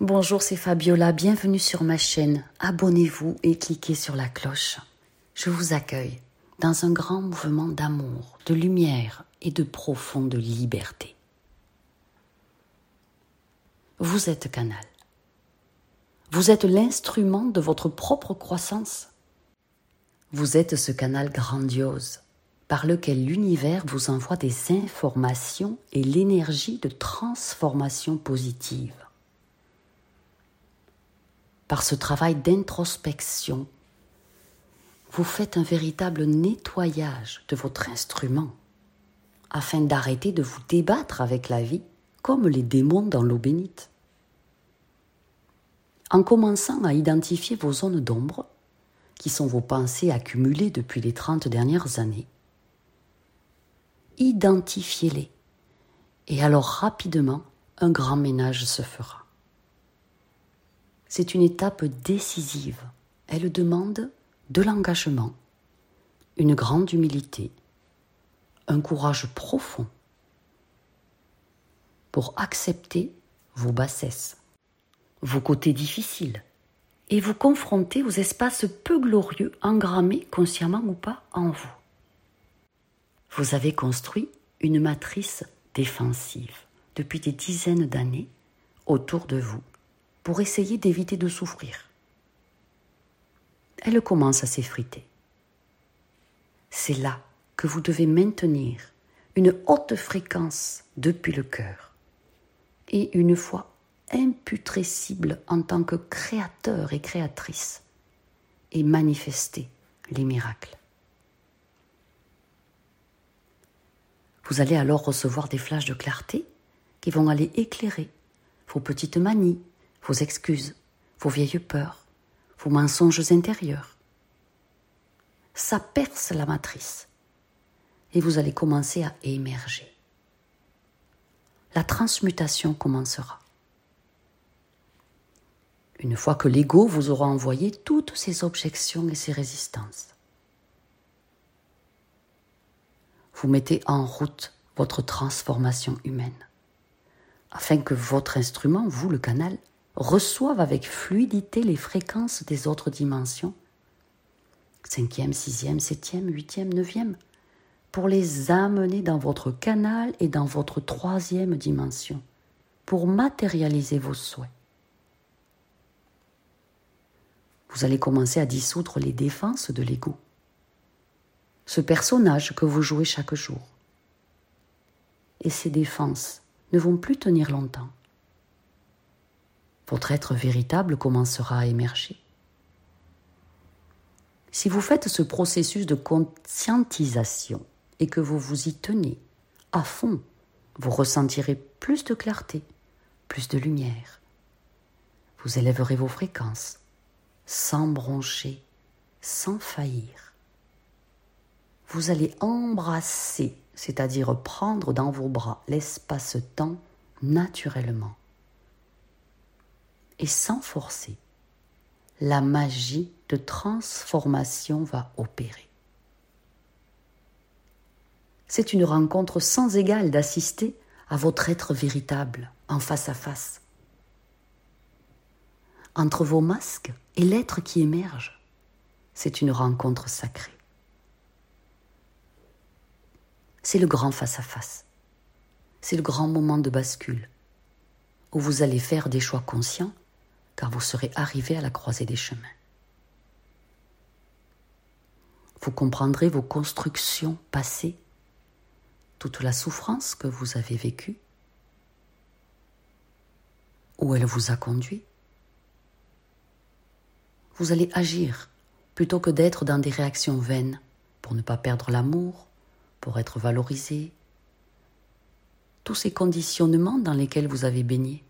Bonjour, c'est Fabiola, bienvenue sur ma chaîne. Abonnez-vous et cliquez sur la cloche. Je vous accueille dans un grand mouvement d'amour, de lumière et de profonde liberté. Vous êtes canal. Vous êtes l'instrument de votre propre croissance. Vous êtes ce canal grandiose par lequel l'univers vous envoie des informations et l'énergie de transformation positive par ce travail d'introspection, vous faites un véritable nettoyage de votre instrument afin d'arrêter de vous débattre avec la vie comme les démons dans l'eau bénite. En commençant à identifier vos zones d'ombre, qui sont vos pensées accumulées depuis les trente dernières années, identifiez-les et alors rapidement un grand ménage se fera. C'est une étape décisive. Elle demande de l'engagement, une grande humilité, un courage profond pour accepter vos bassesses, vos côtés difficiles, et vous confronter aux espaces peu glorieux engrammés consciemment ou pas en vous. Vous avez construit une matrice défensive depuis des dizaines d'années autour de vous pour essayer d'éviter de souffrir. Elle commence à s'effriter. C'est là que vous devez maintenir une haute fréquence depuis le cœur et une foi imputrescible en tant que créateur et créatrice et manifester les miracles. Vous allez alors recevoir des flashs de clarté qui vont aller éclairer vos petites manies, vos excuses, vos vieilles peurs, vos mensonges intérieurs. Ça perce la matrice et vous allez commencer à émerger. La transmutation commencera. Une fois que l'ego vous aura envoyé toutes ses objections et ses résistances. Vous mettez en route votre transformation humaine afin que votre instrument, vous le canal, reçoivent avec fluidité les fréquences des autres dimensions, cinquième, sixième, septième, huitième, neuvième, pour les amener dans votre canal et dans votre troisième dimension, pour matérialiser vos souhaits. Vous allez commencer à dissoudre les défenses de l'ego, ce personnage que vous jouez chaque jour. Et ces défenses ne vont plus tenir longtemps votre être véritable commencera à émerger. Si vous faites ce processus de conscientisation et que vous vous y tenez à fond, vous ressentirez plus de clarté, plus de lumière. Vous élèverez vos fréquences sans broncher, sans faillir. Vous allez embrasser, c'est-à-dire prendre dans vos bras l'espace-temps naturellement et sans forcer, la magie de transformation va opérer. C'est une rencontre sans égale d'assister à votre être véritable en face à face. Entre vos masques et l'être qui émerge, c'est une rencontre sacrée. C'est le grand face à face. C'est le grand moment de bascule où vous allez faire des choix conscients car vous serez arrivé à la croisée des chemins. Vous comprendrez vos constructions passées, toute la souffrance que vous avez vécue, où elle vous a conduit. Vous allez agir plutôt que d'être dans des réactions vaines pour ne pas perdre l'amour, pour être valorisé. Tous ces conditionnements dans lesquels vous avez baigné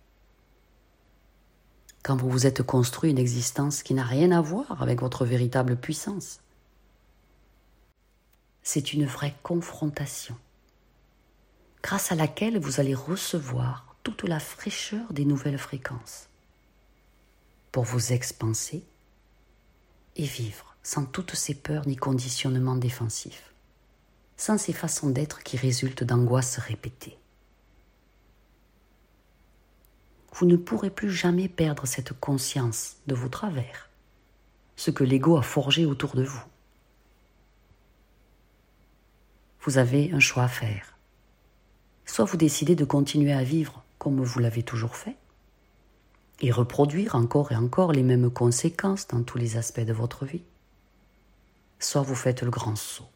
quand vous vous êtes construit une existence qui n'a rien à voir avec votre véritable puissance. C'est une vraie confrontation, grâce à laquelle vous allez recevoir toute la fraîcheur des nouvelles fréquences, pour vous expanser et vivre sans toutes ces peurs ni conditionnements défensifs, sans ces façons d'être qui résultent d'angoisses répétées. Vous ne pourrez plus jamais perdre cette conscience de vos travers, ce que l'ego a forgé autour de vous. Vous avez un choix à faire. Soit vous décidez de continuer à vivre comme vous l'avez toujours fait, et reproduire encore et encore les mêmes conséquences dans tous les aspects de votre vie, soit vous faites le grand saut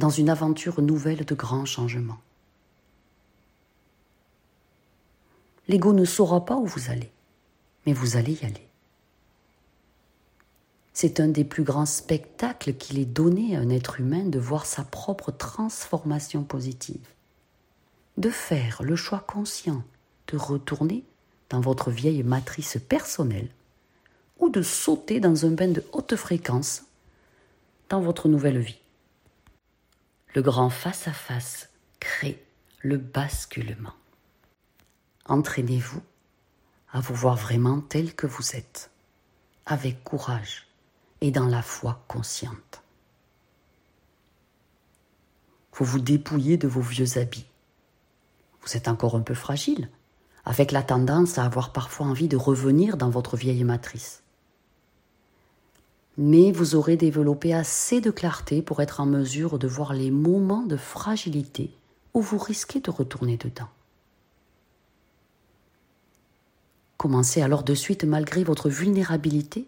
dans une aventure nouvelle de grands changements. L'ego ne saura pas où vous allez, mais vous allez y aller. C'est un des plus grands spectacles qu'il est donné à un être humain de voir sa propre transformation positive, de faire le choix conscient de retourner dans votre vieille matrice personnelle ou de sauter dans un bain de haute fréquence dans votre nouvelle vie. Le grand face-à-face crée le basculement. Entraînez-vous à vous voir vraiment tel que vous êtes, avec courage et dans la foi consciente. Vous vous dépouillez de vos vieux habits. Vous êtes encore un peu fragile, avec la tendance à avoir parfois envie de revenir dans votre vieille matrice. Mais vous aurez développé assez de clarté pour être en mesure de voir les moments de fragilité où vous risquez de retourner dedans. Commencez alors de suite, malgré votre vulnérabilité,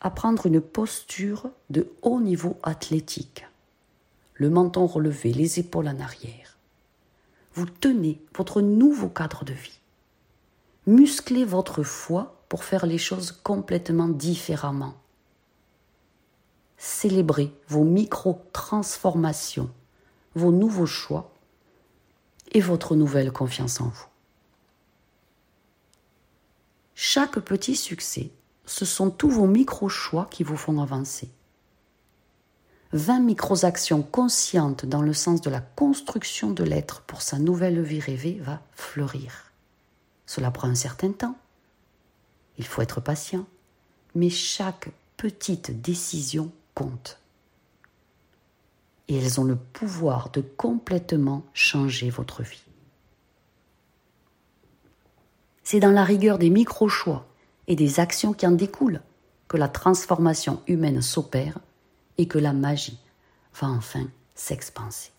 à prendre une posture de haut niveau athlétique, le menton relevé, les épaules en arrière. Vous tenez votre nouveau cadre de vie. Musclez votre foi pour faire les choses complètement différemment. Célébrez vos micro-transformations, vos nouveaux choix et votre nouvelle confiance en vous. Chaque petit succès, ce sont tous vos micro-choix qui vous font avancer. 20 micro-actions conscientes dans le sens de la construction de l'être pour sa nouvelle vie rêvée va fleurir. Cela prend un certain temps. Il faut être patient. Mais chaque petite décision compte. Et elles ont le pouvoir de complètement changer votre vie. C'est dans la rigueur des micro-choix et des actions qui en découlent que la transformation humaine s'opère et que la magie va enfin s'expanser.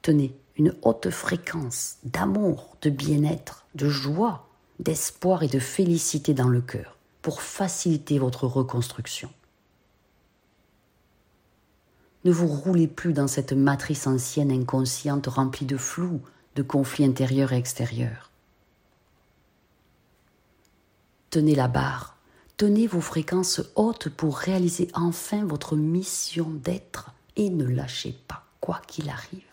Tenez une haute fréquence d'amour, de bien-être, de joie, d'espoir et de félicité dans le cœur pour faciliter votre reconstruction. Ne vous roulez plus dans cette matrice ancienne inconsciente remplie de flou, conflits intérieurs et extérieurs. Tenez la barre, tenez vos fréquences hautes pour réaliser enfin votre mission d'être et ne lâchez pas, quoi qu'il arrive.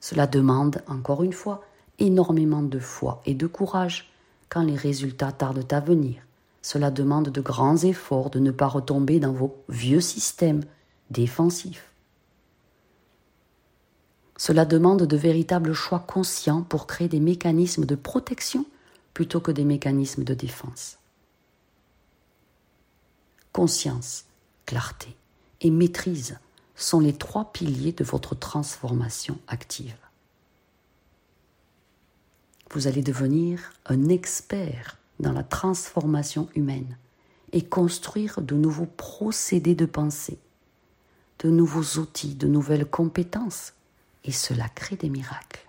Cela demande, encore une fois, énormément de foi et de courage quand les résultats tardent à venir. Cela demande de grands efforts de ne pas retomber dans vos vieux systèmes défensifs. Cela demande de véritables choix conscients pour créer des mécanismes de protection plutôt que des mécanismes de défense. Conscience, clarté et maîtrise sont les trois piliers de votre transformation active. Vous allez devenir un expert dans la transformation humaine et construire de nouveaux procédés de pensée, de nouveaux outils, de nouvelles compétences et cela crée des miracles.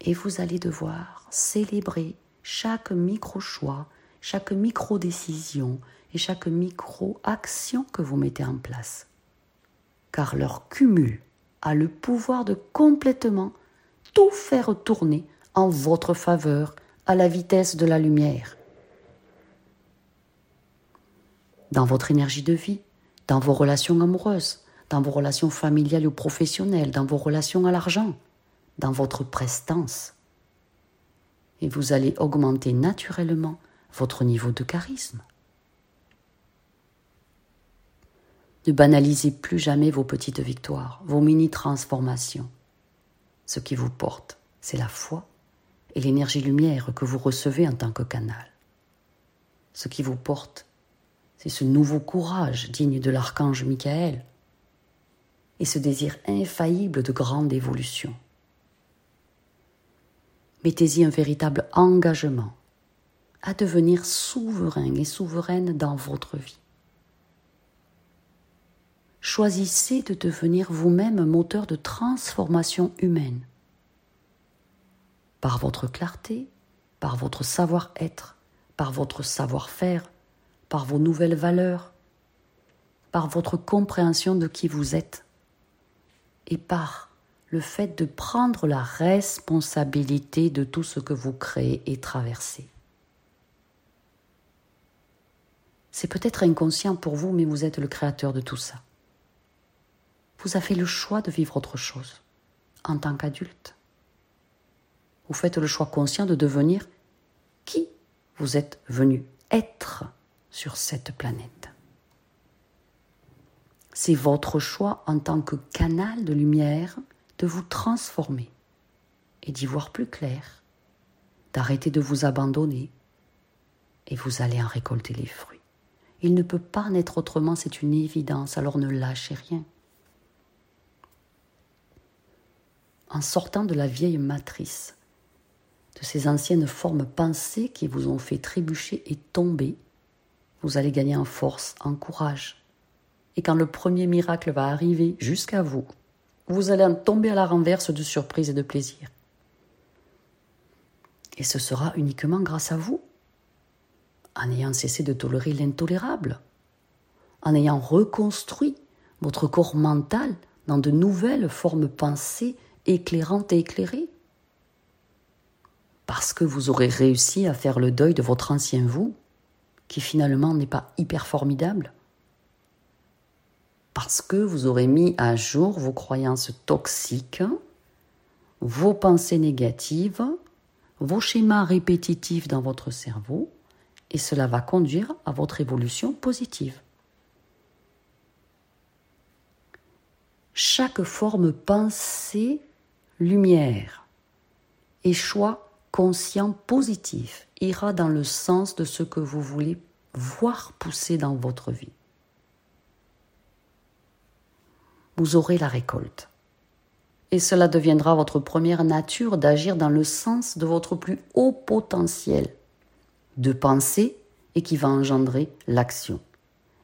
Et vous allez devoir célébrer chaque micro-choix, chaque micro-décision et chaque micro-action que vous mettez en place. Car leur cumul a le pouvoir de complètement tout faire tourner en votre faveur à la vitesse de la lumière. Dans votre énergie de vie, dans vos relations amoureuses, dans vos relations familiales ou professionnelles, dans vos relations à l'argent, dans votre prestance. Et vous allez augmenter naturellement votre niveau de charisme. Ne banalisez plus jamais vos petites victoires, vos mini-transformations. Ce qui vous porte, c'est la foi et l'énergie lumière que vous recevez en tant que canal. Ce qui vous porte, c'est ce nouveau courage digne de l'archange Michael, et ce désir infaillible de grande évolution. Mettez-y un véritable engagement à devenir souverain et souveraine dans votre vie. Choisissez de devenir vous-même moteur de transformation humaine. Par votre clarté, par votre savoir-être, par votre savoir-faire, par vos nouvelles valeurs, par votre compréhension de qui vous êtes et par le fait de prendre la responsabilité de tout ce que vous créez et traversez. C'est peut-être inconscient pour vous, mais vous êtes le créateur de tout ça. Vous avez le choix de vivre autre chose en tant qu'adulte. Vous faites le choix conscient de devenir qui vous êtes venu être sur cette planète. C'est votre choix en tant que canal de lumière de vous transformer et d'y voir plus clair, d'arrêter de vous abandonner et vous allez en récolter les fruits. Il ne peut pas naître autrement, c'est une évidence, alors ne lâchez rien. En sortant de la vieille matrice, de ces anciennes formes pensées qui vous ont fait trébucher et tomber, vous allez gagner en force, en courage. Et quand le premier miracle va arriver jusqu'à vous, vous allez en tomber à la renverse de surprise et de plaisir. Et ce sera uniquement grâce à vous en ayant cessé de tolérer l'intolérable, en ayant reconstruit votre corps mental dans de nouvelles formes pensées éclairantes et éclairées. Parce que vous aurez réussi à faire le deuil de votre ancien vous, qui finalement n'est pas hyper formidable. Parce que vous aurez mis à jour vos croyances toxiques, vos pensées négatives, vos schémas répétitifs dans votre cerveau, et cela va conduire à votre évolution positive. Chaque forme pensée, lumière et choix conscient positif ira dans le sens de ce que vous voulez voir pousser dans votre vie. Vous aurez la récolte. Et cela deviendra votre première nature d'agir dans le sens de votre plus haut potentiel de penser et qui va engendrer l'action,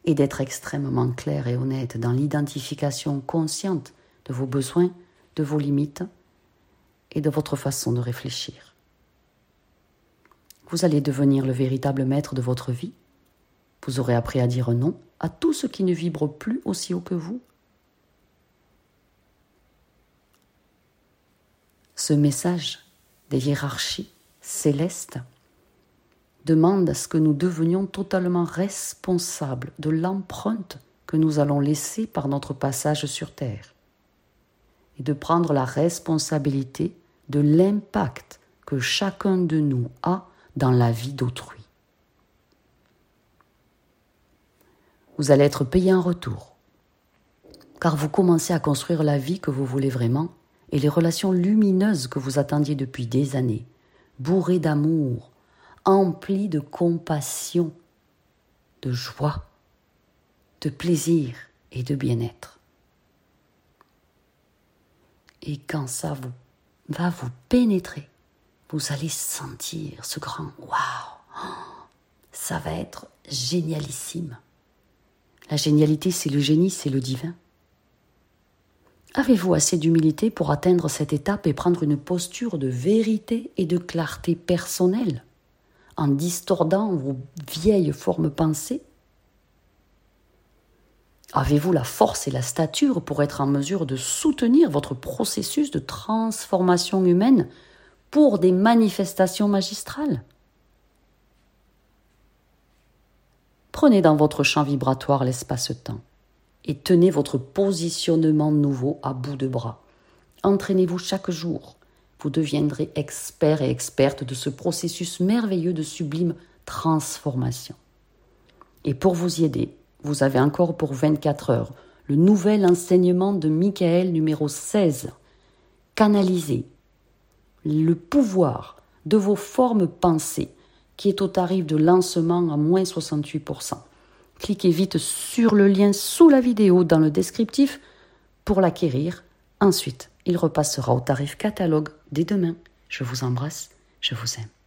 et d'être extrêmement clair et honnête dans l'identification consciente de vos besoins, de vos limites et de votre façon de réfléchir. Vous allez devenir le véritable maître de votre vie. Vous aurez appris à dire non à tout ce qui ne vibre plus aussi haut que vous. Ce message des hiérarchies célestes demande à ce que nous devenions totalement responsables de l'empreinte que nous allons laisser par notre passage sur Terre et de prendre la responsabilité de l'impact que chacun de nous a dans la vie d'autrui. Vous allez être payé en retour, car vous commencez à construire la vie que vous voulez vraiment et les relations lumineuses que vous attendiez depuis des années, bourrées d'amour, empli de compassion, de joie, de plaisir et de bien-être. Et quand ça vous va vous pénétrer, vous allez sentir ce grand waouh. Ça va être génialissime. La génialité, c'est le génie, c'est le divin. Avez-vous assez d'humilité pour atteindre cette étape et prendre une posture de vérité et de clarté personnelle en distordant vos vieilles formes pensées? Avez-vous la force et la stature pour être en mesure de soutenir votre processus de transformation humaine pour des manifestations magistrales? Prenez dans votre champ vibratoire l'espace-temps et tenez votre positionnement nouveau à bout de bras. Entraînez-vous chaque jour vous deviendrez expert et experte de ce processus merveilleux de sublime transformation. Et pour vous y aider, vous avez encore pour 24 heures le nouvel enseignement de Michael numéro 16. Canaliser le pouvoir de vos formes pensées qui est au tarif de lancement à moins 68%. Cliquez vite sur le lien sous la vidéo dans le descriptif pour l'acquérir. Ensuite, il repassera au tarif catalogue dès demain. Je vous embrasse, je vous aime.